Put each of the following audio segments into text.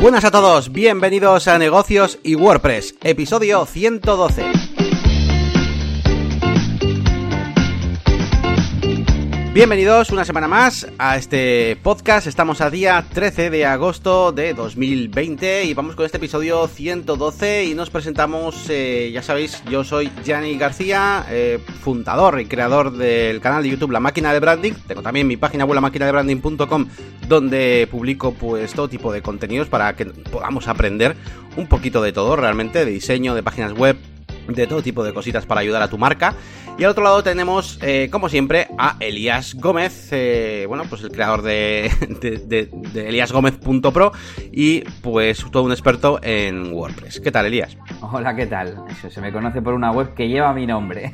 Buenas a todos, bienvenidos a Negocios y WordPress, episodio 112. Bienvenidos una semana más a este podcast. Estamos a día 13 de agosto de 2020 y vamos con este episodio 112 y nos presentamos, eh, ya sabéis, yo soy Gianni García, eh, fundador y creador del canal de YouTube La Máquina de Branding. Tengo también mi página web lamaquinadebranding.com donde publico pues todo tipo de contenidos para que podamos aprender un poquito de todo realmente, de diseño, de páginas web, de todo tipo de cositas para ayudar a tu marca. Y al otro lado tenemos, eh, como siempre, a Elías Gómez, eh, bueno, pues el creador de, de, de, de eliasgomez.pro y pues todo un experto en WordPress. ¿Qué tal, Elías? Hola, ¿qué tal? Eso, se me conoce por una web que lleva mi nombre.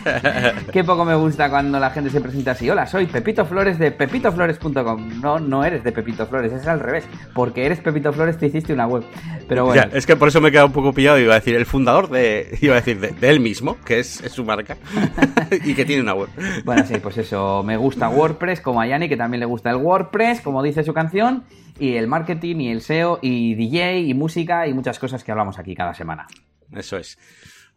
Qué poco me gusta cuando la gente se presenta así. Hola, soy Pepito Flores de pepitoflores.com. No, no eres de Pepito Flores, es al revés. Porque eres Pepito Flores, te hiciste una web. Pero bueno. Ya, es que por eso me he quedado un poco pillado. Iba a decir el fundador de, iba a decir de, de él mismo, que es, es su marca. y que tiene una web. Bueno, sí, pues eso, me gusta WordPress, como a Yanni, que también le gusta el WordPress, como dice su canción, y el marketing, y el SEO, y DJ, y música, y muchas cosas que hablamos aquí cada semana. Eso es.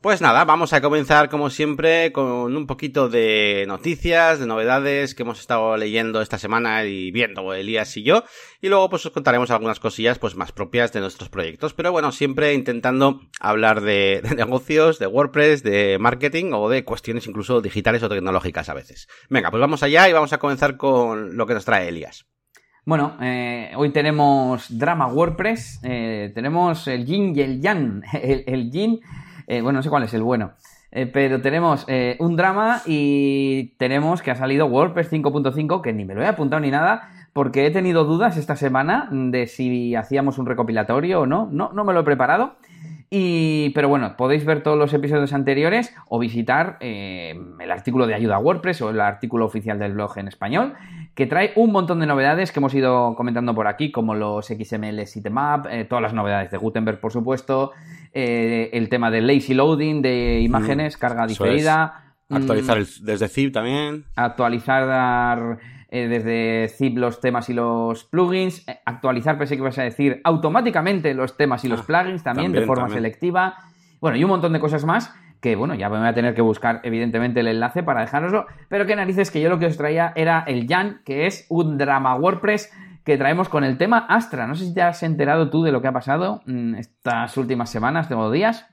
Pues nada, vamos a comenzar como siempre con un poquito de noticias, de novedades que hemos estado leyendo esta semana y viendo Elías y yo, y luego pues os contaremos algunas cosillas pues más propias de nuestros proyectos, pero bueno, siempre intentando hablar de, negocios, de WordPress, de marketing o de cuestiones incluso digitales o tecnológicas a veces. Venga, pues vamos allá y vamos a comenzar con lo que nos trae Elías. Bueno, eh, hoy tenemos drama WordPress, eh, tenemos el yin y el yang, el, el yin eh, bueno, no sé cuál es el bueno. Eh, pero tenemos eh, un drama y tenemos que ha salido WordPress 5.5, que ni me lo he apuntado ni nada, porque he tenido dudas esta semana de si hacíamos un recopilatorio o no. No, no me lo he preparado. Y, pero bueno, podéis ver todos los episodios anteriores o visitar el artículo de ayuda a WordPress o el artículo oficial del blog en español, que trae un montón de novedades que hemos ido comentando por aquí, como los XML sitemap, todas las novedades de Gutenberg, por supuesto, eh, el tema del lazy loading de imágenes, mm, carga diferida. Es. Actualizar el, desde zip también. Actualizar eh, desde zip los temas y los plugins, eh, actualizar, pensé que ibas a decir, automáticamente los temas y los ah, plugins también, también de forma también. selectiva. Bueno, y un montón de cosas más que, bueno, ya me voy a tener que buscar evidentemente el enlace para dejároslo, pero qué narices que yo lo que os traía era el Jan, que es un drama WordPress que traemos con el tema Astra. No sé si te has enterado tú de lo que ha pasado mm, estas últimas semanas, o días.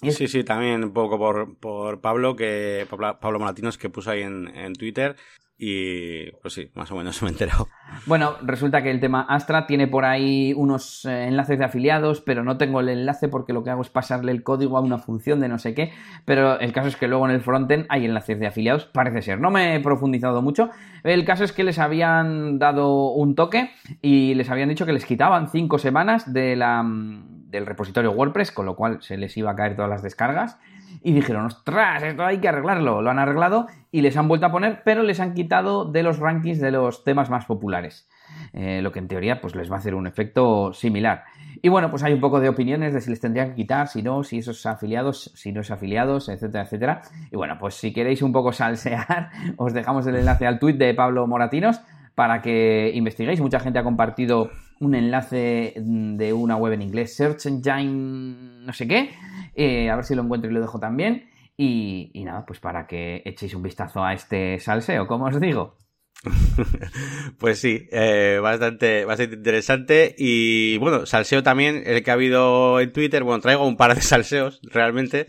Sí, sí, también un poco por, por Pablo, que Pablo Moratinos, que puso ahí en, en Twitter. Y pues sí, más o menos me he enterado. Bueno, resulta que el tema Astra tiene por ahí unos eh, enlaces de afiliados, pero no tengo el enlace porque lo que hago es pasarle el código a una función de no sé qué. Pero el caso es que luego en el frontend hay enlaces de afiliados, parece ser. No me he profundizado mucho. El caso es que les habían dado un toque y les habían dicho que les quitaban cinco semanas de la, del repositorio WordPress, con lo cual se les iba a caer todas las descargas y dijeron, ostras, esto hay que arreglarlo. Lo han arreglado y les han vuelto a poner, pero les han quitado de los rankings de los temas más populares. Eh, lo que en teoría pues les va a hacer un efecto similar. Y bueno, pues hay un poco de opiniones de si les tendrían que quitar, si no, si esos afiliados, si no es afiliados, etcétera, etcétera. Y bueno, pues si queréis un poco salsear, os dejamos el enlace al tweet de Pablo Moratinos para que investiguéis. Mucha gente ha compartido un enlace de una web en inglés, Search Engine, no sé qué. Eh, a ver si lo encuentro y lo dejo también. Y, y, nada, pues para que echéis un vistazo a este salseo, como os digo. pues sí, eh, bastante, bastante interesante. Y bueno, salseo también, el que ha habido en Twitter. Bueno, traigo un par de salseos, realmente.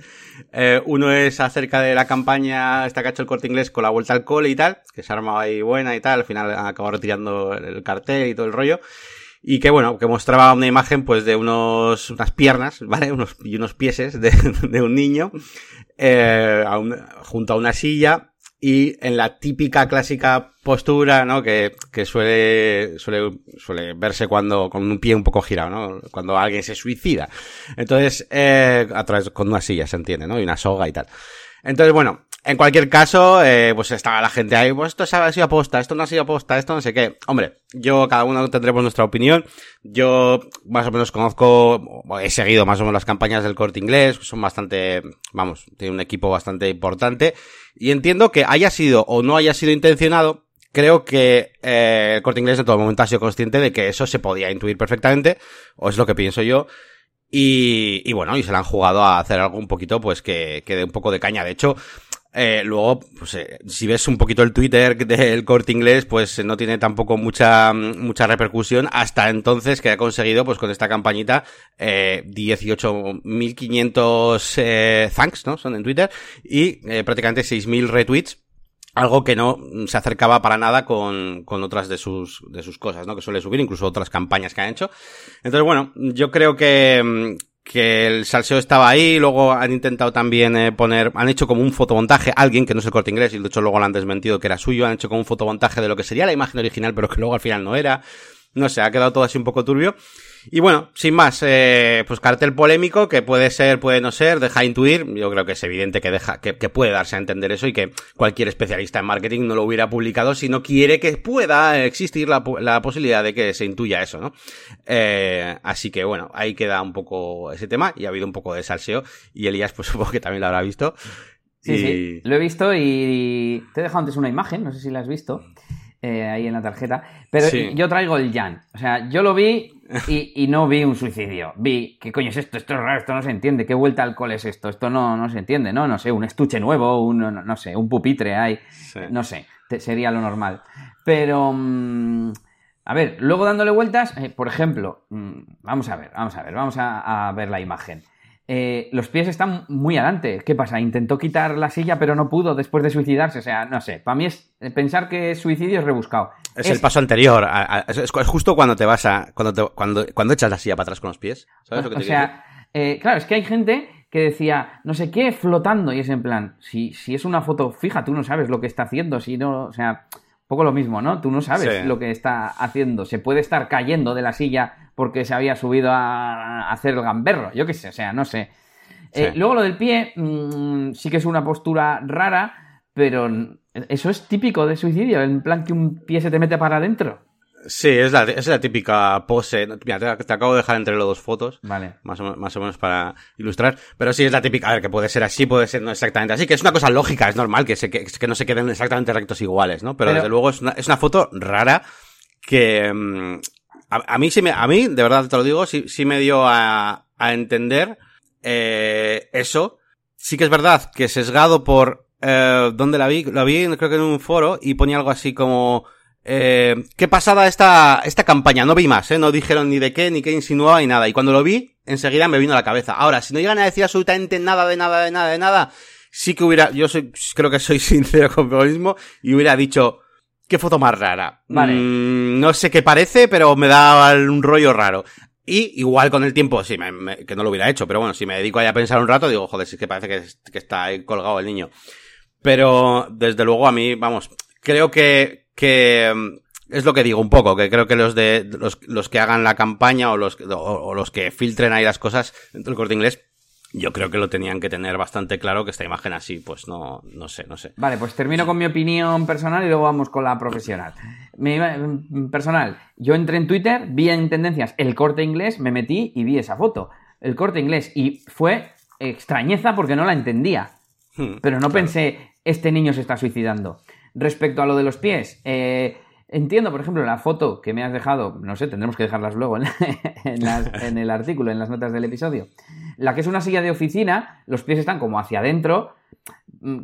Eh, uno es acerca de la campaña esta que ha hecho el corte inglés con la vuelta al cole y tal, que se ha armado ahí buena y tal. Al final han acabado retirando el cartel y todo el rollo y que bueno, que mostraba una imagen pues de unos, unas piernas, ¿vale? Unos, y unos pieses de, de un niño, eh, junto a una silla y en la típica clásica postura, ¿no? Que, que suele, suele, suele verse cuando, con un pie un poco girado, ¿no? Cuando alguien se suicida. Entonces, eh, a través, con una silla, se entiende, ¿no? Y una soga y tal. Entonces, bueno, en cualquier caso, eh, pues estaba la gente ahí, pues esto ha sido aposta, esto no ha sido aposta, esto no sé qué. Hombre, yo, cada uno tendremos nuestra opinión. Yo más o menos conozco, he seguido más o menos las campañas del corte inglés, son bastante, vamos, tiene un equipo bastante importante. Y entiendo que haya sido o no haya sido intencionado, creo que eh, el corte inglés en todo momento ha sido consciente de que eso se podía intuir perfectamente, o es lo que pienso yo. Y, y bueno, y se le han jugado a hacer algo un poquito, pues que, que dé un poco de caña. De hecho, eh, luego, pues, eh, si ves un poquito el Twitter del corte inglés, pues no tiene tampoco mucha, mucha repercusión hasta entonces que ha conseguido, pues con esta campañita, eh, 18.500 eh, thanks, ¿no? Son en Twitter y eh, prácticamente 6.000 retweets algo que no se acercaba para nada con, con otras de sus, de sus cosas, ¿no? Que suele subir, incluso otras campañas que han hecho. Entonces, bueno, yo creo que, que el salseo estaba ahí, luego han intentado también eh, poner, han hecho como un fotomontaje, alguien que no es el corte inglés, y de hecho luego lo han desmentido que era suyo, han hecho como un fotomontaje de lo que sería la imagen original, pero que luego al final no era. No sé, ha quedado todo así un poco turbio. Y bueno, sin más, eh, pues cartel polémico que puede ser, puede no ser, deja intuir. Yo creo que es evidente que deja, que, que, puede darse a entender eso y que cualquier especialista en marketing no lo hubiera publicado si no quiere que pueda existir la, la posibilidad de que se intuya eso, ¿no? Eh, así que bueno, ahí queda un poco ese tema y ha habido un poco de salseo y Elías pues supongo que también lo habrá visto. Sí, y... sí, lo he visto y te he dejado antes una imagen, no sé si la has visto. Eh, ahí en la tarjeta. Pero sí. yo traigo el Jan. O sea, yo lo vi y, y, no vi un suicidio. Vi, ¿qué coño es esto? Esto es raro, esto no se entiende. ¿Qué vuelta al alcohol es esto? Esto no, no se entiende, ¿no? No sé, un estuche nuevo, un, no, no sé, un pupitre. Sí. No sé, te, sería lo normal. Pero... Mmm, a ver, luego dándole vueltas, eh, por ejemplo, mmm, vamos a ver, vamos a ver, vamos a, a ver la imagen. Eh, los pies están muy adelante. ¿Qué pasa? Intentó quitar la silla, pero no pudo después de suicidarse. O sea, no sé. Para mí es pensar que es suicidio es rebuscado. Es, es el paso anterior. A, a, es, es, justo cuando te vas a. Cuando, te, cuando, cuando echas la silla para atrás con los pies. ¿Sabes lo que te O sea, eh, claro, es que hay gente que decía, no sé qué, flotando. Y es en plan, si, si es una foto fija, tú no sabes lo que está haciendo. Si no, o sea. Un poco lo mismo, ¿no? Tú no sabes sí. lo que está haciendo. Se puede estar cayendo de la silla porque se había subido a hacer el gamberro. Yo qué sé, o sea, no sé. Sí. Eh, luego lo del pie, mmm, sí que es una postura rara, pero eso es típico de suicidio, en plan que un pie se te mete para adentro. Sí, es la, es la típica pose. Mira, te, te, acabo de dejar entre los dos fotos. Vale. Más o, más o, menos para ilustrar. Pero sí, es la típica. A ver, que puede ser así, puede ser no exactamente así. Que es una cosa lógica, es normal que, se, que, que no se queden exactamente rectos iguales, ¿no? Pero, Pero... desde luego es una, es una foto rara que. Um, a, mí sí me, a mí, de verdad te lo digo, sí, sí me dio a, a entender eh, eso. Sí que es verdad que sesgado por eh, dónde la vi, la vi creo que en un foro y ponía algo así como eh, qué pasada esta, esta campaña, no vi más, ¿eh? no dijeron ni de qué, ni qué insinuaba ni nada. Y cuando lo vi, enseguida me vino a la cabeza. Ahora, si no llegan a decir absolutamente nada, de nada, de nada, de nada, sí que hubiera, yo soy, creo que soy sincero conmigo mismo, y hubiera dicho, qué foto más rara. Vale. Mm, no sé qué parece, pero me da un rollo raro. Y igual con el tiempo, sí, me, me, que no lo hubiera hecho, pero bueno, si me dedico ahí a pensar un rato, digo, joder, sí que parece que, que está ahí colgado el niño. Pero, desde luego, a mí, vamos, creo que, que es lo que digo un poco, que creo que los de los, los que hagan la campaña o los, o, o los que filtren ahí las cosas dentro del corte inglés, yo creo que lo tenían que tener bastante claro que esta imagen así, pues no, no sé, no sé. Vale, pues termino con mi opinión personal y luego vamos con la profesional. Mi personal, yo entré en Twitter, vi en tendencias el corte inglés, me metí y vi esa foto. El corte inglés y fue extrañeza porque no la entendía. Hmm, pero no claro. pensé, este niño se está suicidando. Respecto a lo de los pies, eh, entiendo, por ejemplo, la foto que me has dejado, no sé, tendremos que dejarlas luego en, el artículo, en las notas del episodio. La que es una silla de oficina, los pies están como hacia adentro. Mm,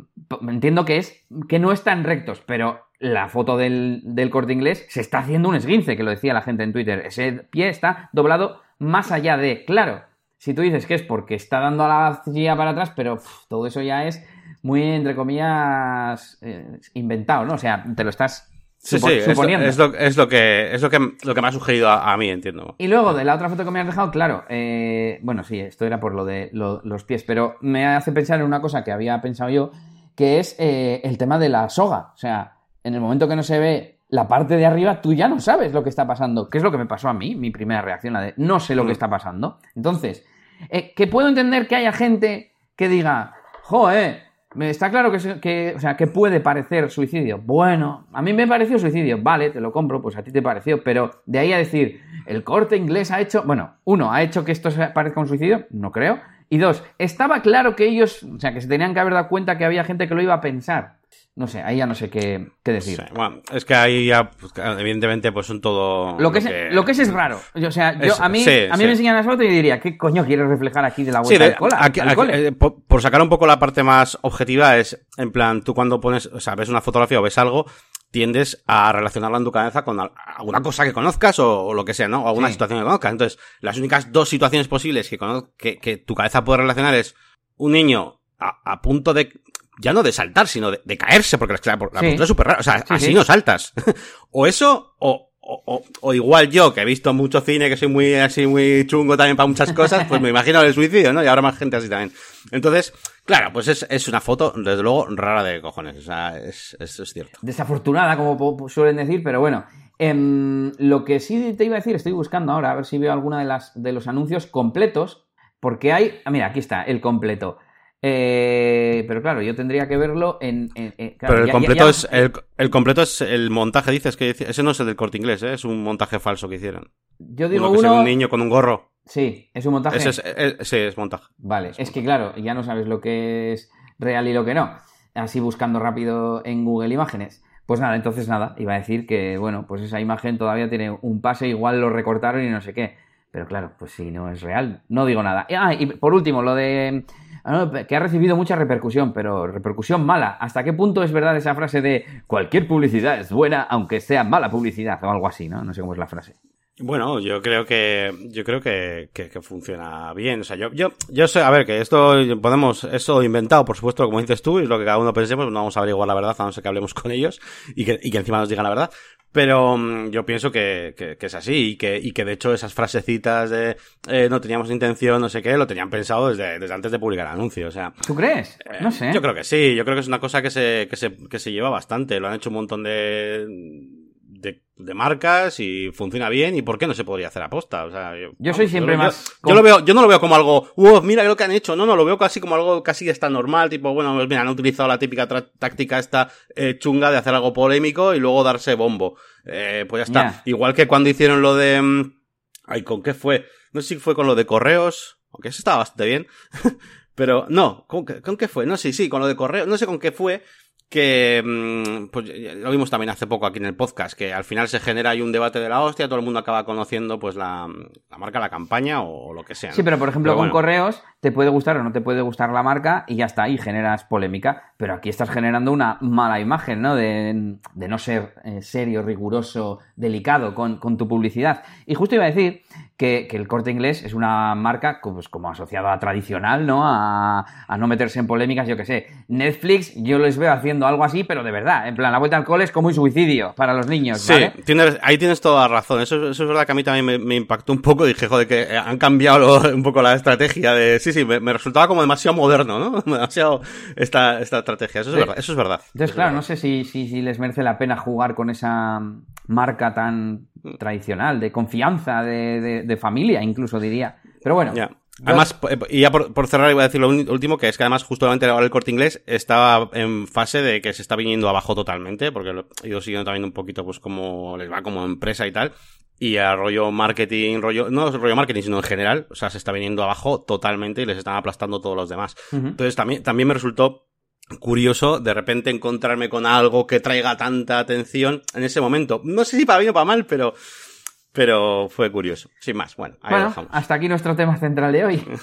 entiendo que es que no están rectos, pero la foto del, del corte inglés se está haciendo un esguince, que lo decía la gente en Twitter. Ese pie está doblado más allá de. Claro, si tú dices que es porque está dando a la silla para atrás, pero todo eso ya es muy, entre comillas, eh, inventado, ¿no? O sea, te lo estás Sí, sí, suponiendo. Es, lo, es, lo, que, es lo, que, lo que me ha sugerido a, a, mí, entiendo. Y luego, de la otra foto que me has dejado, claro, eh, bueno, sí, esto era por lo de lo, los pies, pero me hace pensar en una cosa que había pensado yo, que es eh, el tema de la soga. O sea, en el momento que no se ve la parte de arriba, tú ya no sabes lo que está pasando. ¿Qué es lo que me pasó a mí? Mi primera reacción, la de no sé lo mm. que está pasando. Entonces, eh, que puedo entender que haya gente que diga, joder, Está claro que, o sea, que puede parecer suicidio. Bueno, a mí me pareció suicidio. Vale, te lo compro, pues a ti te pareció. Pero de ahí a decir, el corte inglés ha hecho. Bueno, uno, ¿ha hecho que esto parezca un suicidio? No creo. Y dos, estaba claro que ellos, o sea, que se tenían que haber dado cuenta que había gente que lo iba a pensar. No sé, ahí ya no sé qué, qué decir. Sí, bueno, es que ahí ya, pues, evidentemente, pues son todo. Lo que, es, lo que es es raro. O sea, yo, Es- a mí, sí, a mí sí. me enseñan las fotos y diría, ¿qué coño quieres reflejar aquí de la Sí, vuelta de- al cola? aquí- al aquí, cole? eh, por, por sacar un poco la parte más objetiva, es en plan, tú cuando pones, o sea, ves una fotografía o ves algo, tiendes a relacionarla en tu cabeza con al- alguna cosa que conozcas o, o lo que sea, ¿no? O alguna situación que conozcas. Entonces, las únicas dos situaciones posibles que, que, que tu cabeza puede relacionar es un niño a, a punto de, ya no de saltar, sino de, de caerse, porque la, la Sí. postura es súper rara. O sea, Sí, así sí. no saltas. o eso, o, o, igual yo, que he visto mucho cine, que soy muy así, muy chungo también para muchas cosas, pues me imagino el suicidio, ¿no? Y habrá más gente así también. Entonces, claro, pues es, es una foto, desde luego, rara de cojones. O sea, es, es, es cierto. Desafortunada, como suelen decir, pero bueno. Em, lo que sí te iba a decir, estoy buscando ahora a ver si veo alguna de las de los anuncios completos, porque hay, ah, mira, aquí está, el completo. Eh, pero claro, yo tendría que verlo en. en- en- claro, Pero el ya- completo ya- es, el, el completo es el montaje, dices que ese no es el del corte inglés, ¿eh? es un montaje falso que hicieron. Yo digo uno que uno. un niño con un gorro. Sí, es un montaje. Ese es, eh, sí, es montaje. Vale, es que claro, ya no sabes lo que es real y lo que no. Así buscando rápido en Google Imágenes. Pues nada, entonces nada, iba a decir que, bueno, pues esa imagen todavía tiene un pase, igual lo recortaron y no sé qué. Pero claro, pues si no es real, no digo nada. Ah, y por último, lo de que ha recibido mucha repercusión, pero repercusión mala. ¿Hasta qué punto es verdad esa frase de cualquier publicidad es buena aunque sea mala publicidad o algo así, ¿no? No sé cómo es la frase. Bueno, yo creo que yo creo que, que, que funciona bien. O sea, yo, yo, yo sé, a ver, que esto podemos, eso inventado, por supuesto, como dices tú, es lo que cada uno pensemos, no vamos a averiguar la verdad, a no ser que hablemos con ellos y que, y que encima nos digan la verdad. Pero mm, yo pienso que, que, que es así y que, y que de hecho esas frasecitas de eh, no teníamos intención, no sé qué, lo tenían pensado desde, desde antes de publicar el anuncio. O sea, ¿Tú crees? No sé. Eh, yo creo que sí, yo creo que es una cosa que se, que se, que se lleva bastante. Lo han hecho un montón de, de, de marcas y funciona bien. ¿Y por qué no se podría hacer aposta? O sea, yo, Yo soy siempre lo- más Yo, yo lo veo, yo no lo veo como algo, wow, mira lo que han hecho. No, no, lo veo casi como algo casi está normal. Tipo, bueno, pues mira, han utilizado la típica táctica esta eh, chunga de hacer algo polémico y luego darse bombo. Eh, pues ya está. Igual que cuando hicieron lo de. mm, Ay, ¿con qué fue? No sé si fue con lo de correos. Aunque eso estaba bastante bien. Pero no, ¿con qué, con qué fue? No sé, sí, con lo de correo, no sé con qué fue, que mm, pues lo vimos también hace poco aquí en el podcast, que al final se genera ahí un debate de la hostia, todo el mundo acaba conociendo pues la, la marca, la campaña o, o lo que sea. ¿no? Sí, pero por ejemplo Pero con bueno. correos te puede gustar o no te puede gustar la marca y ya está, y generas polémica. Pero aquí estás generando una mala imagen, ¿no? De, de no ser eh, serio, riguroso, delicado con, con tu publicidad. Y justo iba a decir que, que el corte inglés es una marca pues, como asociada a tradicional, ¿no? A, a no meterse en polémicas, yo qué sé. Netflix, yo les veo haciendo algo así, pero de verdad. En plan, la vuelta al cole es como un suicidio para los niños, Sí, ¿vale? tienes, ahí tienes toda la razón. Eso, eso es verdad que a mí también me, me impactó un poco. Dije, joder, que han cambiado lo- un poco la estrategia de... Sí, sí, me, me resultaba como demasiado moderno, ¿no? Demasiado esta, esta estrategia. Eso es Sí. verdad. Eso es verdad. Entonces, claro, no sé si, si, si les merece la pena jugar con esa marca tan tradicional, de confianza, de, de- de familia, incluso diría. Pero bueno, Además, eh, y ya por, por cerrar iba a decir lo último, que es que además justamente ahora el corte inglés estaba en fase de que se está viniendo abajo totalmente, porque lo he ido siguiendo también un poquito pues cómo les va como empresa y tal, y a rollo marketing, rollo, no rollo marketing, sino en general, o sea, se está viniendo abajo totalmente y les están aplastando todos los demás. Entonces también, también me resultó curioso de repente encontrarme con algo que traiga tanta atención en ese momento. No sé si para bien o para mal, pero, pero fue curioso. Sin más, bueno, ahí lo bueno, dejamos. hasta aquí nuestro tema central de hoy.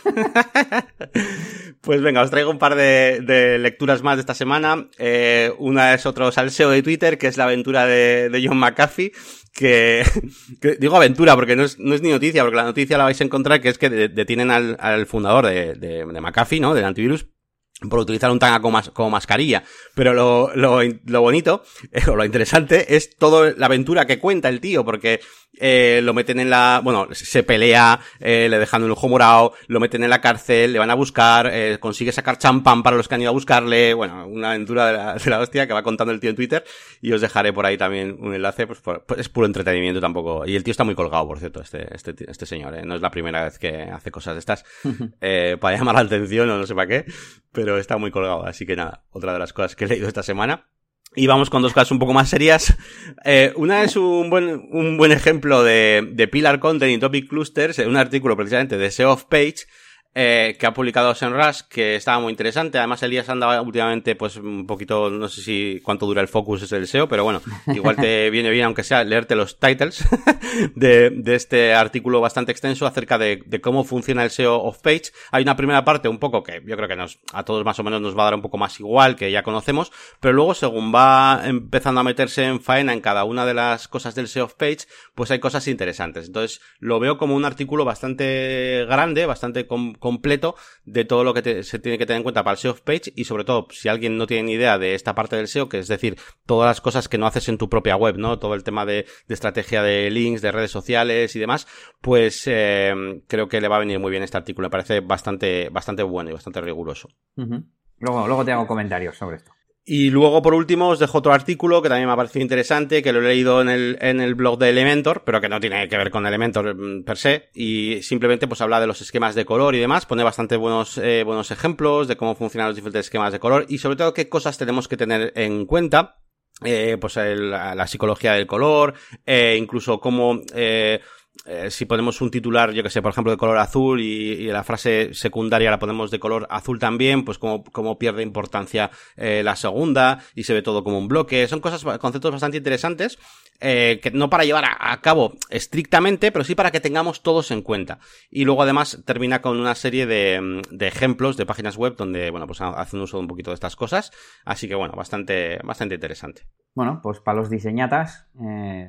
Pues venga, os traigo un par de, de lecturas más de esta semana. Eh, una es otro salseo de Twitter, que es la aventura de, de John McAfee, que, que digo aventura porque no es, no es ni noticia, porque la noticia la vais a encontrar que es que de- detienen al, al fundador de, de, de McAfee, ¿no? Del antivirus, por utilizar un tanga como, mas- como mascarilla. Pero lo, lo, in- lo bonito, eh, o lo interesante, es toda la aventura que cuenta el tío, porque eh, lo meten en la... Bueno, se pelea, eh, le dejan un ojo morado, lo meten en la cárcel, le van a buscar, eh, consigue sacar champán para los que han ido a buscarle. Bueno, una aventura de la, de la hostia que va contando el tío en Twitter. Y os dejaré por ahí también un enlace, pues, por- pues es puro entretenimiento tampoco. Y el tío está muy colgado, por cierto, este, este, este señor. ¿eh? No es la primera vez que hace cosas de estas para llamar la atención o no sé para qué, pero está muy colgado. Así que nada, otra de las cosas que he leído esta semana. Y vamos con dos cosas un poco más serias. Eh, una es un buen, un buen ejemplo de, de Pillar Content y Topic Clusters, un artículo precisamente de SEO of Page, eh, que ha publicado Senras, que estaba muy interesante. Además, Elías anda últimamente, pues, un poquito, no sé si cuánto dura el focus es el SEO, pero bueno, igual te viene bien, aunque sea, leerte los titles de, de este artículo bastante extenso acerca de, de, cómo funciona el SEO of page. Hay una primera parte un poco que yo creo que nos, a todos más o menos nos va a dar un poco más igual, que ya conocemos, pero luego, según va empezando a meterse en faena en cada una de las cosas del SEO of page, pues hay cosas interesantes. Entonces, lo veo como un artículo bastante grande, bastante com completo de todo lo que se tiene que tener en cuenta para el SEO page y sobre todo si alguien no tiene ni idea de esta parte del SEO, que es decir, todas las cosas que no haces en tu propia web, ¿no? Todo el tema de, estrategia de links, de redes sociales y demás, pues eh, creo que le va a venir muy bien este artículo. Me parece bastante, bastante bueno y bastante riguroso. Luego, luego te hago comentarios sobre esto. Y luego, por último, os dejo otro artículo que también me ha parecido interesante, que lo he leído en el, en el blog de Elementor, pero que no tiene que ver con Elementor mm, per se, y simplemente pues habla de los esquemas de color y demás, pone bastante buenos, eh, buenos ejemplos de cómo funcionan los diferentes esquemas de color y sobre todo qué cosas tenemos que tener en cuenta. Eh, pues el, la psicología del color, eh, incluso cómo, eh, eh, si ponemos un titular, yo que sé, por ejemplo, de color azul y, y, la frase secundaria la ponemos de color azul también, pues como, como pierde importancia eh, la segunda y se ve todo como un bloque. Son cosas, conceptos bastante interesantes, eh, que no para llevar a, a, cabo estrictamente, pero sí para que tengamos todos en cuenta. Y luego además termina con una serie de, de ejemplos de páginas web donde, bueno, pues hacen uso de un poquito de estas cosas. Así que bueno, bastante, bastante interesante. Bueno, pues para los diseñatas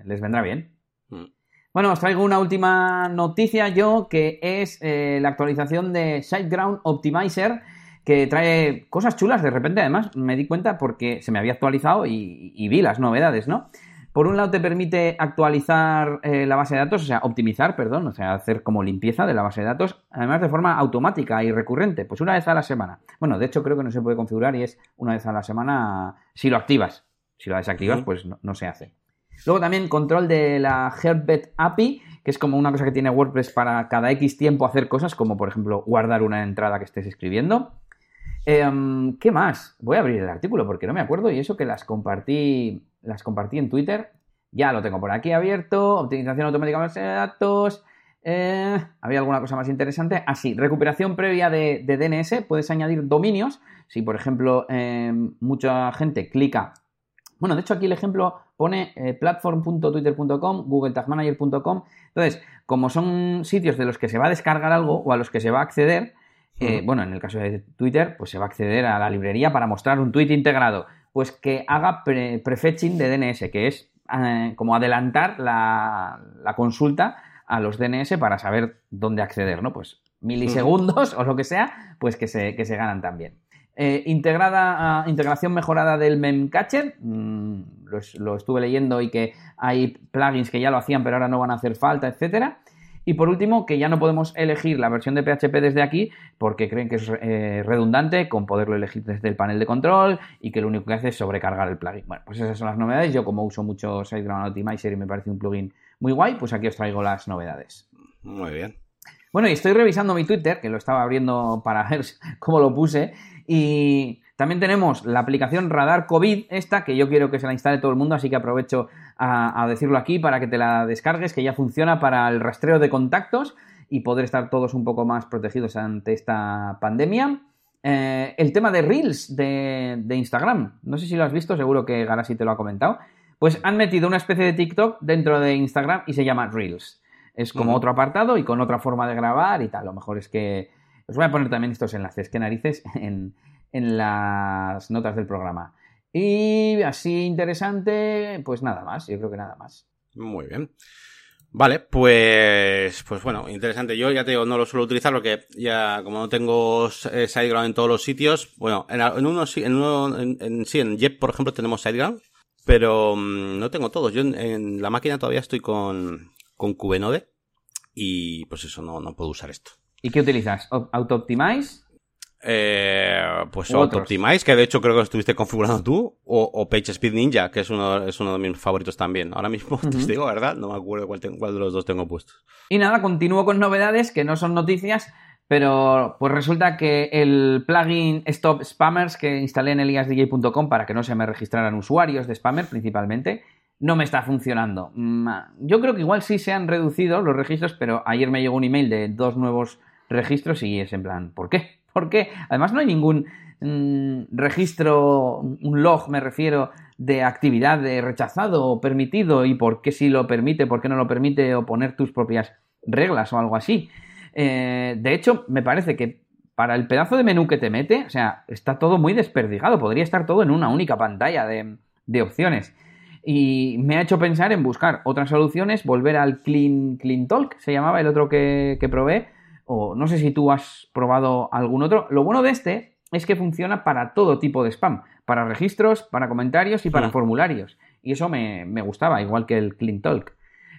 les vendrá bien. Mm. Bueno, os traigo una última noticia yo, que es eh, la actualización de SiteGround Optimizer, que trae cosas chulas. De repente, además, me di cuenta porque se me había actualizado y, y vi las novedades, ¿no? Por un lado te permite actualizar eh, la base de datos, o sea, optimizar, perdón, o sea, hacer como limpieza de la base de datos, además de forma automática y recurrente, pues una vez a la semana. Bueno, de hecho creo que no se puede configurar y es una vez a la semana si lo activas. Si lo desactivas, pues no, no se hace. Luego también control de la Herbet API, que es como una cosa que tiene WordPress para cada X tiempo hacer cosas, como por ejemplo guardar una entrada que estés escribiendo. Eh, ¿Qué más? Voy a abrir el artículo porque no me acuerdo y eso que las compartí, las compartí en Twitter. Ya lo tengo por aquí abierto. Optimización automática de datos. Eh, ¿Había alguna cosa más interesante? Ah, recuperación previa de, DNS. Puedes añadir dominios. Si, por ejemplo, eh, mucha gente clica bueno, de hecho aquí el ejemplo pone eh, platform.twitter.com, googletagmanager.com. Entonces, como son sitios de los que se va a descargar algo o a los que se va a acceder, eh, bueno, en el caso de Twitter, pues se va a acceder a la librería para mostrar un tweet integrado. Pues que haga pre prefetching de DNS, que es eh, como adelantar la, la, consulta a los DNS para saber dónde acceder, ¿no? Pues milisegundos o lo que sea, pues que se, que se ganan también. Eh, integrada, uh, integración mejorada del Memcatcher, mm, lo, lo, estuve leyendo y que hay plugins que ya lo hacían pero ahora no van a hacer falta, etcétera. Y por último, que ya no podemos elegir la versión de PHP desde aquí porque creen que es eh, redundante con poderlo elegir desde el panel de control y que lo único que hace es sobrecargar el plugin. Bueno, pues esas son las novedades. Yo como uso mucho SiteGround Optimizer y me parece un plugin muy guay, pues aquí os traigo las novedades. Muy bien. Bueno, y estoy revisando mi Twitter, que lo estaba abriendo para ver cómo lo puse, y también tenemos la aplicación Radar COVID, esta, que yo quiero que se la instale todo el mundo, así que aprovecho a, a, decirlo aquí para que te la descargues, que ya funciona para el rastreo de contactos y poder estar todos un poco más protegidos ante esta pandemia. Eh, el tema de Reels de, de, Instagram, no sé si lo has visto, seguro que Garasi te lo ha comentado. Pues han metido una especie de TikTok dentro de Instagram y se llama Reels. Es como uh -huh. otro apartado y con otra forma de grabar y tal. Lo mejor es que os voy a poner también estos enlaces, que narices, en, en las notas del programa. Y así interesante, pues nada más, yo creo que nada más. Muy bien. Vale, pues, pues bueno, interesante. Yo ya te digo, no lo suelo utilizar porque ya, como no tengo eh, SiteGround en todos los sitios, bueno, en, en uno en uno, en, en, sí, en Jet, por ejemplo, tenemos SiteGround, pero mmm, no tengo todos. Yo en, en, la máquina todavía estoy con, con Cubenode y pues eso, no, no puedo usar esto. ¿Y qué utilizas? ¿Auto-Optimize? Eh, pues Auto-Optimize, que de hecho creo que lo estuviste configurando tú, o, o PageSpeed Ninja, que es uno, es uno de mis favoritos también. Ahora mismo uh -huh. te digo, ¿verdad? No me acuerdo cuál, tengo, cuál de los dos tengo puestos. Y nada, continúo con novedades que no son noticias, pero pues resulta que el plugin Stop Spammers que instalé en eliasdj.com para que no se me registraran usuarios de spammer principalmente, no me está funcionando. Mm, yo creo que igual sí se han reducido los registros, pero ayer me llegó un email de dos nuevos registros y es en plan, ¿por qué? ¿Por qué? Además no hay ningún mm, registro, un log me refiero, de actividad de rechazado o permitido y por qué si lo permite, por qué no lo permite o poner tus propias reglas o algo así. Eh, de hecho, me parece que para el pedazo de menú que te mete, o sea, está todo muy desperdigado, podría estar todo en una única pantalla de, opciones. Y me ha hecho pensar en buscar otras soluciones, volver al Clean, Clean Talk, se llamaba el otro que, que probé, o no sé si tú has probado algún otro. Lo bueno de este es que funciona para todo tipo de spam, para registros, para comentarios y para formularios. Y eso me, gustaba, igual que el Clean Talk.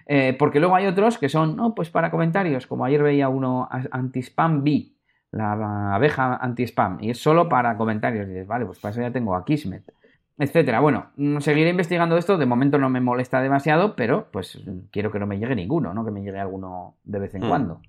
Eh, porque luego hay otros que son, no, pues para comentarios, como ayer veía uno anti-spam B, la abeja anti-spam, y es solo para comentarios. Y dices, vale, pues para eso ya tengo a Kismet, etcétera. Bueno, mm, seguiré investigando esto, de momento no me molesta demasiado, pero pues quiero que no me llegue ninguno, ¿no? Que me llegue alguno de vez en hmm. cuando.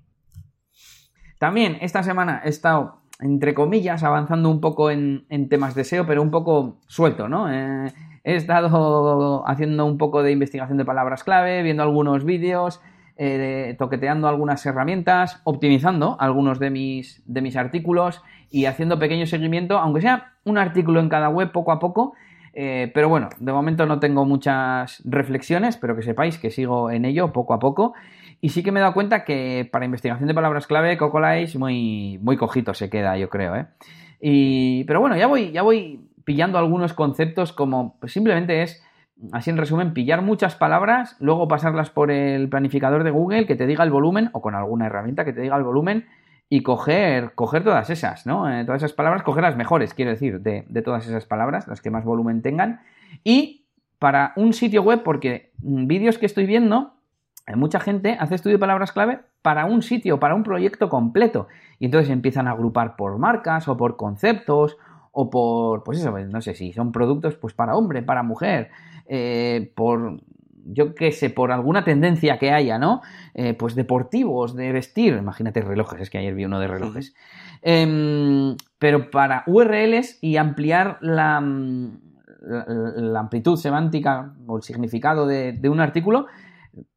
También esta semana he estado entre comillas, avanzando un poco en, temas de SEO, pero un poco suelto, ¿no? Eh, he estado haciendo un poco de investigación de palabras clave, viendo algunos vídeos, eh, toqueteando algunas herramientas, optimizando algunos de mis, de mis artículos y haciendo pequeño seguimiento, aunque sea un artículo en cada web poco a poco. Eh, pero bueno, de momento no tengo muchas reflexiones, pero que sepáis que sigo en ello poco a poco y sí que me he dado cuenta que para investigación de palabras clave, Cocolice muy, muy cojito se queda, yo creo, ¿eh? Y, pero bueno, ya voy, ya voy pillando algunos conceptos como pues simplemente es, así en resumen, pillar muchas palabras, luego pasarlas por el planificador de Google que te diga el volumen, o con alguna herramienta que te diga el volumen, y coger, coger todas esas, ¿no? Eh, todas esas palabras, coger las mejores, quiero decir, de, de todas esas palabras, las que más volumen tengan. Y para un sitio web, porque mm, vídeos que estoy viendo mucha gente hace estudio de palabras clave para un sitio, para un proyecto completo. Y entonces empiezan a agrupar por marcas o por conceptos o por, pues eso, no sé si son productos pues para hombre, para mujer, eh, por, yo qué sé, por alguna tendencia que haya, ¿no? Eh, pues deportivos, de vestir, imagínate relojes, es que ayer vi uno de relojes. Em, pero para URLs y ampliar la, la, amplitud semántica o el significado de un artículo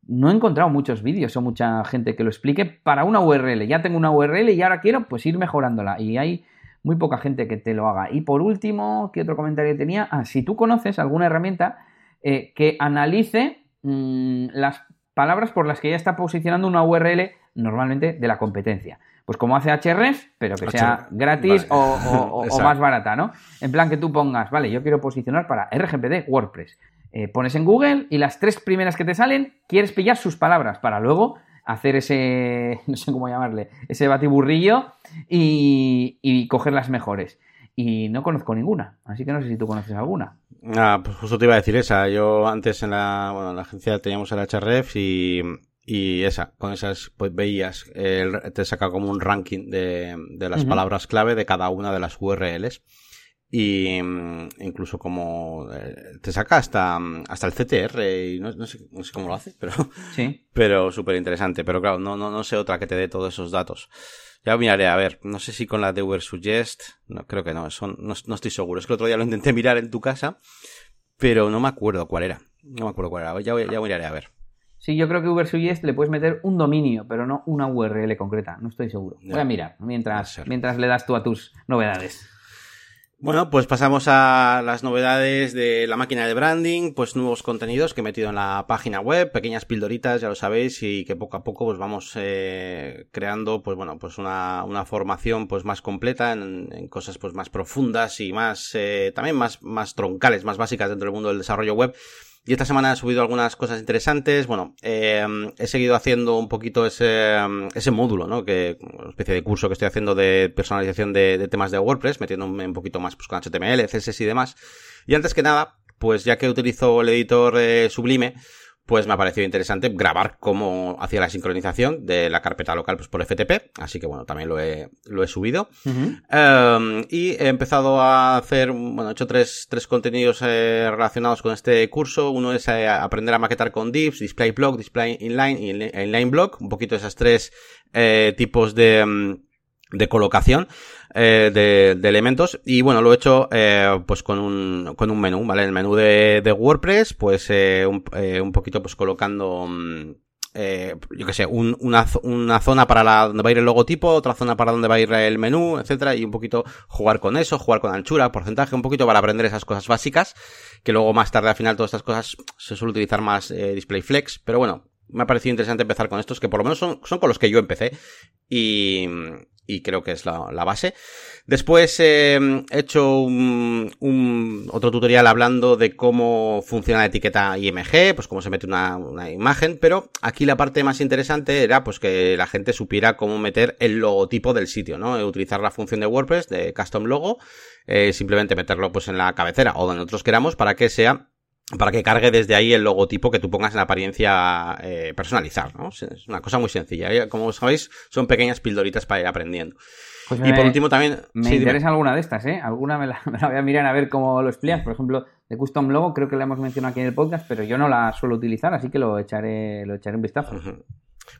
no he encontrado muchos vídeos o mucha gente que lo explique para una URL. Ya tengo una URL y ahora quiero pues ir mejorándola. Y hay muy poca gente que te lo haga. Y por último, ¿qué otro comentario tenía? Ah, si tú conoces alguna herramienta eh, que analice mm, las palabras por las que ya está posicionando una URL normalmente de la competencia. Pues como hace HRF, pero que sea gratis o, o más barata, ¿no? En plan que tú pongas, vale, yo quiero posicionar para RGPD WordPress. Eh, pones en Google y las tres primeras que te salen, quieres pillar sus palabras para luego hacer ese, no sé cómo llamarle, ese batiburrillo y, y coger las mejores. Y no conozco ninguna, así que no sé si tú conoces alguna. Ah, pues justo te iba a decir esa. Yo antes en la, bueno, en la agencia teníamos el HRF y, y esa, con esas pues veías, te saca como un ranking de, de las palabras clave de cada una de las URLs y mm, incluso como eh, te saca hasta, mm, hasta el CTR y no, sé, no sé cómo lo hace, pero sí. pero súper interesante. Pero claro, no, no, no sé otra que te dé todos esos datos. Ya miraré, a ver, no sé si con la de Uber Suggest, no, creo que no, son, no, no, estoy seguro. Es que el otro día lo intenté mirar en tu casa, pero no me acuerdo cuál era. No me acuerdo cuál era, ya, ya miraré a ver. Sí, yo creo que Uber Suggest le puedes meter un dominio, pero no una URL concreta, no estoy seguro. Voy a mirar mientras, mientras le das tú a tus novedades. Bueno, pues pasamos a las novedades de la máquina de branding, pues nuevos contenidos que he metido en la página web, pequeñas pildoritas, ya lo sabéis, y que poco a poco pues vamos eh, creando, pues bueno, pues una, una formación pues más completa en, en cosas pues más profundas y más, eh, también más, más troncales, más básicas dentro del mundo del desarrollo web y esta semana he subido algunas cosas interesantes. Bueno, eh, he seguido haciendo un poquito ese, módulo, ¿no? Que, una especie de curso que estoy haciendo de personalización de, temas de WordPress, metiéndome un poquito más pues, con HTML, CSS y demás. Y antes que nada, pues ya que utilizo el editor eh, Sublime, pues me ha parecido interesante grabar cómo hacía la sincronización de la carpeta local pues por FTP, así que bueno, también lo he, lo he subido. Em, y he empezado a hacer, bueno, he hecho tres, tres contenidos eh, relacionados con este curso. Uno es eh, aprender a maquetar con divs, display block, display inline y inline block, un poquito esas tres eh, tipos de, em, de colocación. Eh, de, elementos y bueno lo he hecho eh, pues con un con un menú vale el menú de, de WordPress pues eh, un, un, poquito pues colocando mm, eh, yo qué sé, una, una, zona para la, donde va a ir el logotipo, otra zona para donde va a ir el menú, etcétera, y un poquito jugar con eso, jugar con anchura, porcentaje, un poquito para aprender esas cosas básicas, que luego más tarde al final todas estas cosas se suele utilizar más eh, display flex, pero bueno, me ha parecido interesante empezar con estos, que por lo menos son, son con los que yo empecé. Y, y creo que es la, base. Después eh, he hecho un, un, otro tutorial hablando de cómo funciona la etiqueta IMG, pues cómo se mete una, una, imagen, pero aquí la parte más interesante era pues que la gente supiera cómo meter el logotipo del sitio, ¿no? Utilizar la función de WordPress de custom logo, eh, simplemente meterlo pues en la cabecera o donde nosotros queramos para que sea para que cargue desde ahí el logotipo que tú pongas en apariencia eh, personalizar, ¿no? Es una cosa muy sencilla. Como sabéis, son pequeñas pildoritas para ir aprendiendo. Pues y por último también... Me interesa alguna de estas, ¿eh? Alguna me la, voy a mirar a ver cómo lo explicas. Por ejemplo, de Custom Logo creo que la hemos mencionado aquí en el podcast, pero yo no la suelo utilizar, así que lo echaré, lo echaré un vistazo.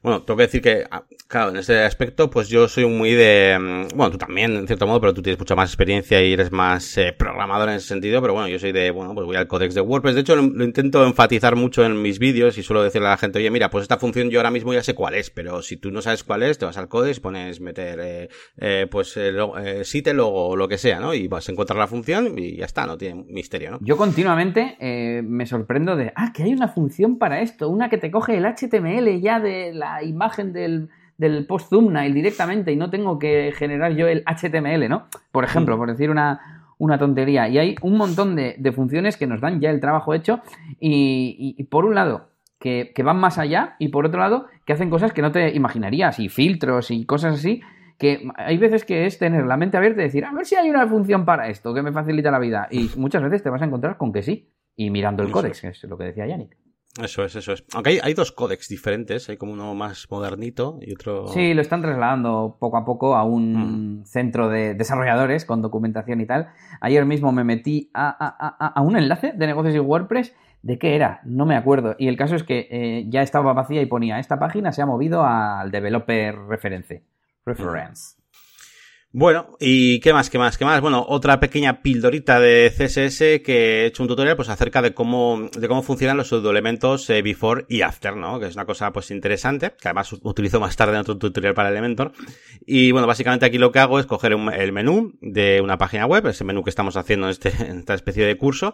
Bueno, tengo que decir que, ah, claro, en ese aspecto, pues yo soy muy de, mm, bueno, tú también, en cierto modo, pero tú tienes mucha más experiencia y eres más eh, programador en ese sentido, pero bueno, yo soy de, bueno, pues voy al códex de WordPress. De hecho, lo, intento enfatizar mucho en mis vídeos y suelo decirle a la gente, oye, mira, pues esta función yo ahora mismo ya sé cuál es, pero si tú no sabes cuál es, te vas al códex, pones meter, eh, eh, pues, eh, site, logo o lo que sea, ¿no? Y vas a encontrar la función y ya está, no tiene misterio, ¿no? Yo continuamente me sorprendo de, ah, que hay una función para esto, una que te coge el HTML ya de la imagen del, del post thumbnail directamente y no tengo que generar yo el HTML, ¿no? Por ejemplo, mm. por decir una, una tontería. Y hay un montón de, de, funciones que nos dan ya el trabajo hecho y, y, por un lado, que, que, van más allá y por otro lado, que hacen cosas que no te imaginarías y filtros y cosas así. Que hay veces que es tener la mente abierta y decir, a ver si hay una función para esto que me facilita la vida. Y muchas veces te vas a encontrar con que sí. Y mirando el códex, que es lo que decía Yannick. Eso es, eso es. Aunque hay, dos códex diferentes, hay como uno más modernito y otro... Sí, lo están trasladando poco a poco a un mm. centro de desarrolladores con documentación y tal. Ayer mismo me metí a, un enlace de negocios y WordPress. ¿De qué era? No me acuerdo. Y el caso es que eh, ya estaba vacía y ponía, esta página se ha movido al developer reference. Reference. Bueno, ¿y qué más, qué más, qué más? Bueno, otra pequeña pildorita de CSS que he hecho un tutorial pues acerca de cómo, de cómo funcionan los pseudoelementos eh, before y after, ¿no? Que es una cosa pues interesante, que además utilizo más tarde en otro tutorial para Elementor. Y bueno, básicamente aquí lo que hago es coger el menú de una página web, ese menú que estamos haciendo en, este, en esta especie de curso,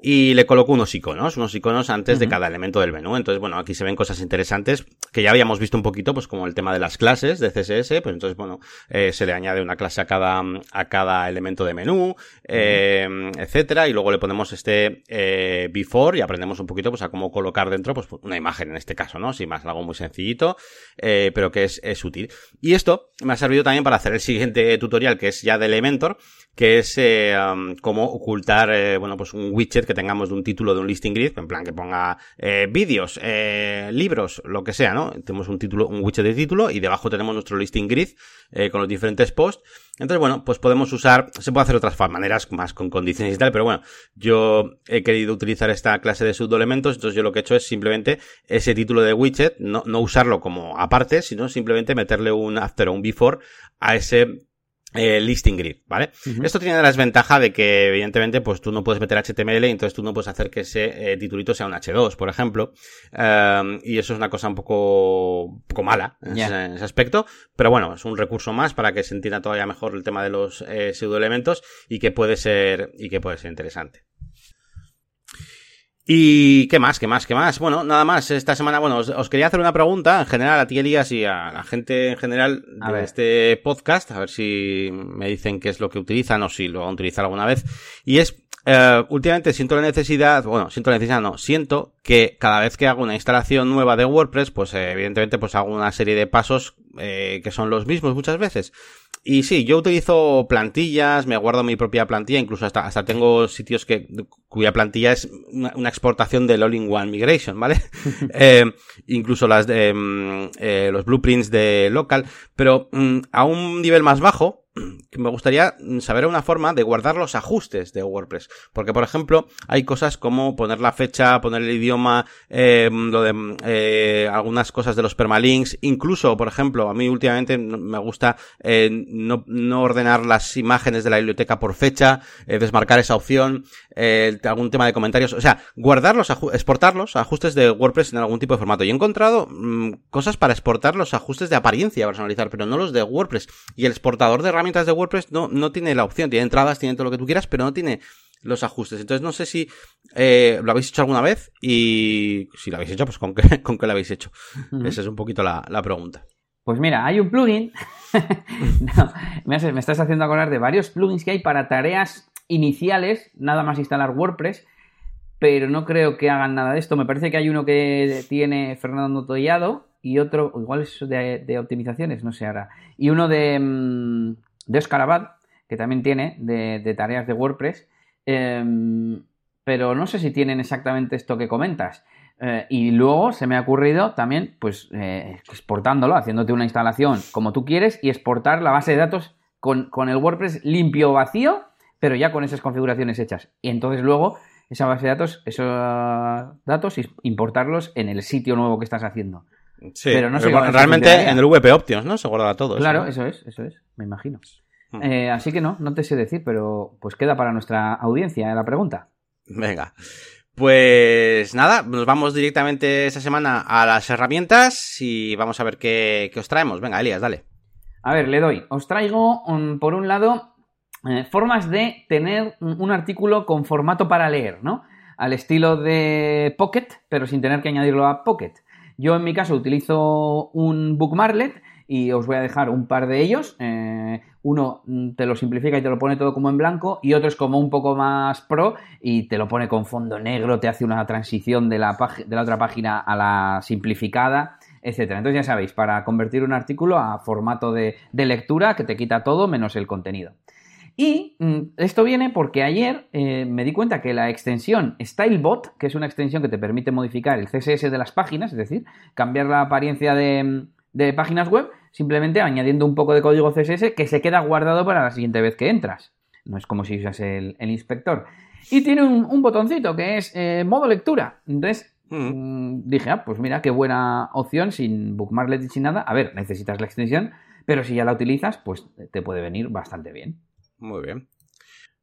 y le coloco unos iconos, unos iconos antes de cada elemento del menú. Entonces, bueno, aquí se ven cosas interesantes que ya habíamos visto un poquito, pues como el tema de las clases de CSS, pues entonces, bueno, eh, se le añade una clase a cada, a cada elemento de menú, eh, etcétera, y luego le ponemos este eh, before y aprendemos un poquito pues a cómo colocar dentro pues una imagen en este caso, ¿no? Sin más, algo muy sencillito, eh, pero que es, es útil. Y esto me ha servido también para hacer el siguiente tutorial, que es ya de Elementor, que es eh, cómo ocultar, eh, bueno, pues un widget que tengamos de un título de un listing grid, en plan que ponga eh, vídeos, eh, libros, lo que sea, ¿no? Tenemos un título, un widget de título y debajo tenemos nuestro listing grid eh, con los diferentes posts. Entonces, bueno, pues podemos usar, se puede hacer otras maneras, más con condiciones y tal, pero bueno, yo he querido utilizar esta clase de subdoelementos, entonces yo lo que he hecho es simplemente ese título de widget, no, no usarlo como aparte, sino simplemente meterle un after o un before a ese eh, listing grid, ¿vale? Esto tiene la desventaja de que, evidentemente, pues tú no puedes meter HTML y entonces tú no puedes hacer que ese eh, titulito sea un H2, por ejemplo. Em, y eso es una cosa un poco, poco mala en, ese, aspecto. Pero bueno, es un recurso más para que se entienda todavía mejor el tema de los eh, pseudoelementos y que puede ser, y que puede ser interesante. ¿Y qué más? ¿Qué más? ¿Qué más? Bueno, nada más. Esta semana, bueno, os, quería hacer una pregunta en general a ti, Elías, y a la gente en general de este podcast, a ver si me dicen qué es lo que utilizan o si lo van a utilizar alguna vez. Y es, eh, últimamente siento la necesidad, bueno, siento la necesidad, no, siento que cada vez que hago una instalación nueva de WordPress, pues eh, evidentemente pues hago una serie de pasos eh, que son los mismos muchas veces. Y sí, yo utilizo plantillas, me guardo mi propia plantilla, incluso hasta, hasta tengo sitios que, cuya plantilla es una, exportación del All-in-One Migration, ¿vale? eh, incluso las de, mm, eh, los blueprints de local, pero mm, a un nivel más bajo, me gustaría saber una forma de guardar los ajustes de WordPress. Porque, por ejemplo, hay cosas como poner la fecha, poner el idioma, eh, lo de eh, algunas cosas de los permalinks, incluso, por ejemplo, a mí últimamente me gusta eh, no, ordenar las imágenes de la biblioteca por fecha, desmarcar esa opción, eh, algún tema de comentarios, o sea, guardar los exportar los ajustes de WordPress en algún tipo de formato. Y he encontrado mmm, cosas para exportar los ajustes de apariencia personalizar, pero no los de WordPress. Y el exportador de herramientas de WordPress no, no tiene la opción, tiene entradas, tiene todo lo que tú quieras, pero no tiene los ajustes. Entonces no sé si eh, lo habéis hecho alguna vez y si lo habéis hecho, pues con qué, con qué lo habéis hecho. Uh -huh. Esa es un poquito la, la pregunta. Pues mira, hay un plugin. no, me, haces, me, estás haciendo acordar de varios plugins que hay para tareas iniciales, nada más instalar WordPress, pero no creo que hagan nada de esto. Me parece que hay uno que tiene Fernando Tollado y otro, igual es de, optimizaciones, no sé ahora. Y uno de, mm, de que también tiene de, tareas de WordPress. Eh, pero no sé si tienen exactamente esto que comentas. Eh, y luego se me ha ocurrido también, pues, eh, exportándolo, haciéndote una instalación como tú quieres y exportar la base de datos con, con el WordPress limpio vacío, pero ya con esas configuraciones hechas. Y entonces luego esa base de datos, esos datos, importarlos en el sitio nuevo que estás haciendo. Sí, pero no sé bueno, realmente en el VP Options, ¿no? Se guarda todo. Claro, eso, ¿no? eso es, eso es, me imagino. Hmm. Eh, así que no, no te sé decir, pero pues queda para nuestra audiencia la pregunta. Venga. Pues nada, nos vamos directamente esta semana a las herramientas y vamos a ver qué, qué os traemos. Venga, Elías, dale. A ver, le doy. Os traigo, um, por un lado, eh, formas de tener un artículo con formato para leer, ¿no? Al estilo de Pocket, pero sin tener que añadirlo a Pocket. Yo en mi caso utilizo un Bookmarklet y os voy a dejar un par de ellos. Eh, uno te lo simplifica y te lo pone todo como en blanco y otro es como un poco más pro y te lo pone con fondo negro, te hace una transición de la, otra página a la simplificada, etcétera. Entonces ya sabéis, para convertir un artículo a formato de lectura que te quita todo menos el contenido. Y mm, esto viene porque ayer eh, me di cuenta que la extensión StyleBot, que es una extensión que te permite modificar el CSS de las páginas, es decir, cambiar la apariencia de, de páginas web, simplemente añadiendo un poco de código CSS que se queda guardado para la siguiente vez que entras. No es como si usas el, el inspector. Y tiene un, un botoncito que es eh, modo lectura. Entonces mm. dije, ah, pues mira, qué buena opción sin bookmarklet y sin nada. A ver, necesitas la extensión, pero si ya la utilizas, pues te puede venir bastante bien. Muy bien.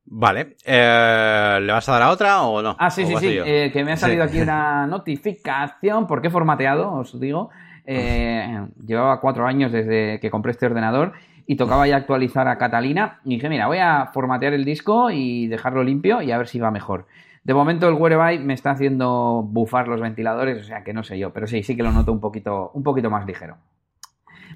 Vale. Eh, ¿Le vas a dar a otra o no? Ah, sí, ¿O sí, sí. Eh, que me ha salido sí. aquí una notificación porque he formateado, os digo. Eh, llevaba cuatro años desde que compré este ordenador y tocaba ya actualizar a Catalina. Y dije, mira, voy a formatear el disco y dejarlo limpio y a ver si va mejor. De momento el Whereby me está haciendo bufar los ventiladores, o sea que no sé yo, pero sí, sí que lo noto un poquito, un poquito más ligero.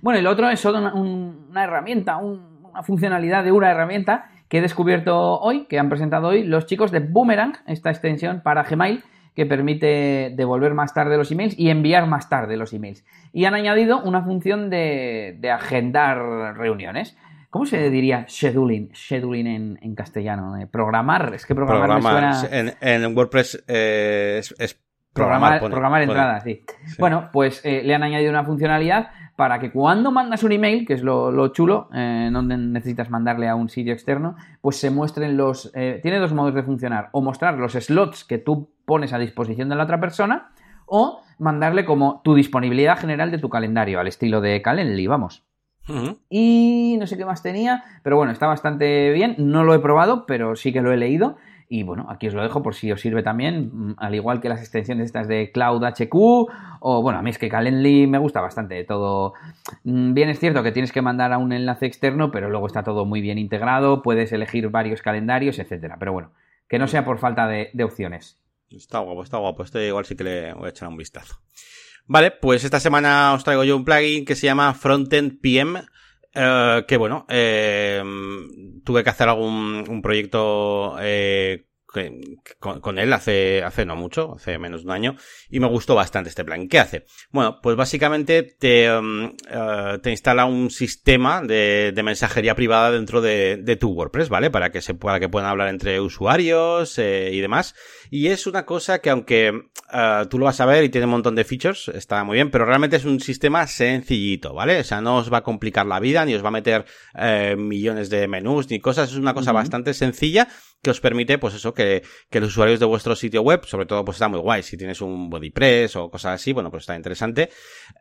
Bueno, el otro es solo una, una herramienta, un, una funcionalidad de una herramienta que he descubierto hoy, que han presentado hoy los chicos de Boomerang, esta extensión para Gmail que permite devolver más tarde los emails y enviar más tarde los emails. Y han añadido una función de, de agendar reuniones. ¿Cómo se diría scheduling, scheduling en, en castellano? Eh, programar, es que programar, programar me suena... En, en WordPress eh, es, es, programar, programar, pone, programar entradas, sí. sí. Bueno, pues eh, le han añadido una funcionalidad para que cuando mandas un email, que es lo, lo chulo, eh, donde necesitas mandarle a un sitio externo, pues se muestren los... Eh, tiene dos modos de funcionar. O mostrar los slots que tú pones a disposición de la otra persona, o mandarle como tu disponibilidad general de tu calendario, al estilo de Calendly, vamos. Uh -huh. Y no sé qué más tenía, pero bueno, está bastante bien. No lo he probado, pero sí que lo he leído. Y bueno, aquí os lo dejo por si os sirve también, mm, al igual que las extensiones estas de Cloud HQ, o bueno, a mí es que Calendly me gusta bastante todo. Mm, bien es cierto que tienes que mandar a un enlace externo, pero luego está todo muy bien integrado, puedes elegir varios calendarios, etcétera. Pero bueno, que no sea por falta de, de opciones. Está guapo, está guapo. Este igual sí que le voy a echar un vistazo. Vale, pues esta semana os traigo yo un plugin que se llama Frontend PM. Uh, que bueno, eh, tuve que hacer algún un proyecto eh, con, él hace, hace no mucho, hace menos de un año, y me gustó bastante este plan. ¿Qué hace? Bueno, pues básicamente te, um, uh, te instala un sistema de, de mensajería privada dentro de, de, tu WordPress, ¿vale? Para que se para que puedan hablar entre usuarios eh, y demás. Y es una cosa que aunque uh, tú lo vas a ver y tiene un montón de features, está muy bien, pero realmente es un sistema sencillito, ¿vale? O sea, no os va a complicar la vida, ni os va a meter eh, millones de menús, ni cosas, es una cosa bastante sencilla que os permite, pues eso, que, que los usuarios de vuestro sitio web, sobre todo, pues está muy guay, si tienes un BodyPress o cosas así, bueno, pues está interesante,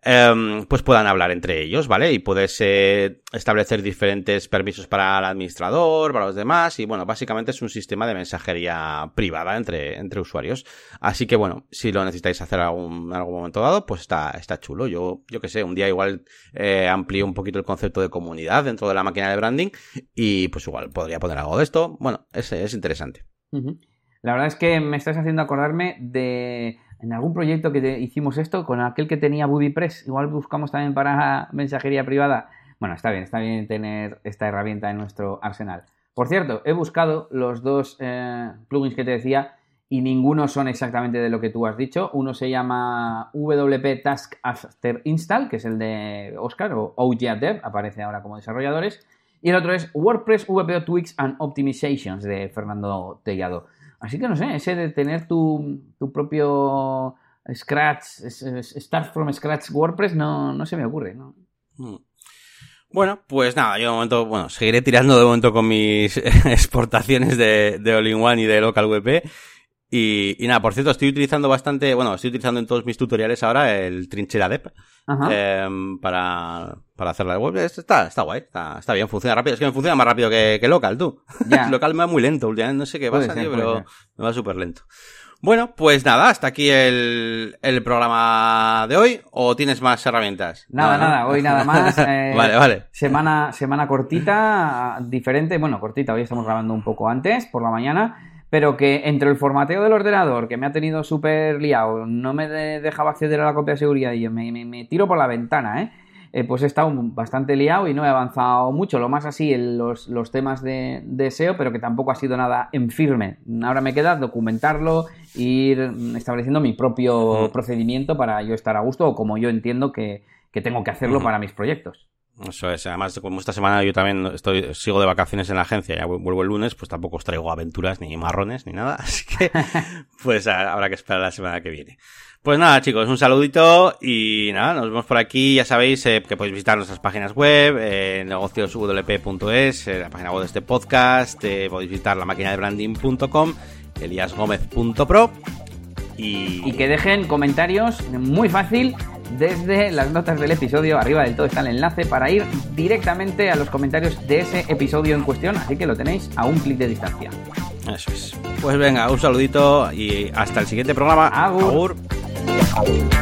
um, pues puedan hablar entre ellos, ¿vale? Y puedes eh, establecer diferentes permisos para el administrador, para los demás, y bueno, básicamente es un sistema de mensajería privada entre, entre usuarios. Así que bueno, si lo necesitáis hacer algún, en algún momento dado, pues está, está chulo. Yo, yo que sé, un día igual eh, amplío un poquito el concepto de comunidad dentro de la máquina de branding, y pues igual podría poner algo de esto. Bueno, ese es interesante. La verdad es que me estás haciendo acordarme de en algún proyecto que hicimos esto con aquel que tenía BuddyPress. Igual buscamos también para mensajería privada. Bueno, está bien, está bien tener esta herramienta en nuestro arsenal. Por cierto, he buscado los dos eh, plugins que te decía y ninguno son exactamente de lo que tú has dicho. Uno se llama WP Task After Install, que es el de Oscar o OGADev, aparece ahora como desarrolladores. Y el otro es WordPress VPO Tweaks and Optimizations de Fernando Tellado. Así que no sé, ese de tener tu, propio Scratch, Start from Scratch WordPress, no, no se me ocurre, ¿no? Hmm. Bueno, pues nada, yo de momento, bueno, seguiré tirando de momento con mis exportaciones de, de All-in-One y de Local WP y, y, nada, por cierto, estoy utilizando bastante, bueno, estoy utilizando en todos mis tutoriales ahora el Trinchera Dep eh, para, para hacer la web. Está, está guay, está, está, bien, funciona rápido. Es que me funciona más rápido que, que local, tú. local me va muy lento últimamente, no sé qué pasa, tío, pero me va súper lento. Bueno, pues nada, hasta aquí el, el programa de hoy. ¿O tienes más herramientas? Nada, nada, hoy nada más. Eh, vale, vale. Semana, semana cortita, diferente. Bueno, cortita, hoy estamos grabando un poco antes, por la mañana pero que entre el formateo del ordenador, que me ha tenido súper liado, no me dejaba acceder a la copia de seguridad y yo me, tiro por la ventana, ¿eh? ¿eh? pues he estado bastante liado y no he avanzado mucho, lo más así en los, temas de, SEO, pero que tampoco ha sido nada en firme. Ahora me queda documentarlo, ir estableciendo mi propio procedimiento para yo estar a gusto o como yo entiendo que, tengo que hacerlo para mis proyectos. Eso es, además como esta semana yo también estoy, sigo de vacaciones en la agencia, ya vuelvo el lunes, pues tampoco os traigo aventuras, ni marrones, ni nada, así que pues habrá que esperar la semana que viene. Pues nada chicos, un saludito y nada, nos vemos por aquí, ya sabéis eh, que podéis visitar nuestras páginas web, eh, negocioswp.es, eh, la página web de este podcast, eh, podéis visitar la máquina de branding.com, eliasgomez.pro y... y que dejen comentarios muy fácil desde las notas del episodio, arriba del todo está el enlace para ir directamente a los comentarios de ese episodio en cuestión, así que lo tenéis a un clic de distancia. Eso es. Pues venga, un saludito y hasta el siguiente programa. Agur. Agur.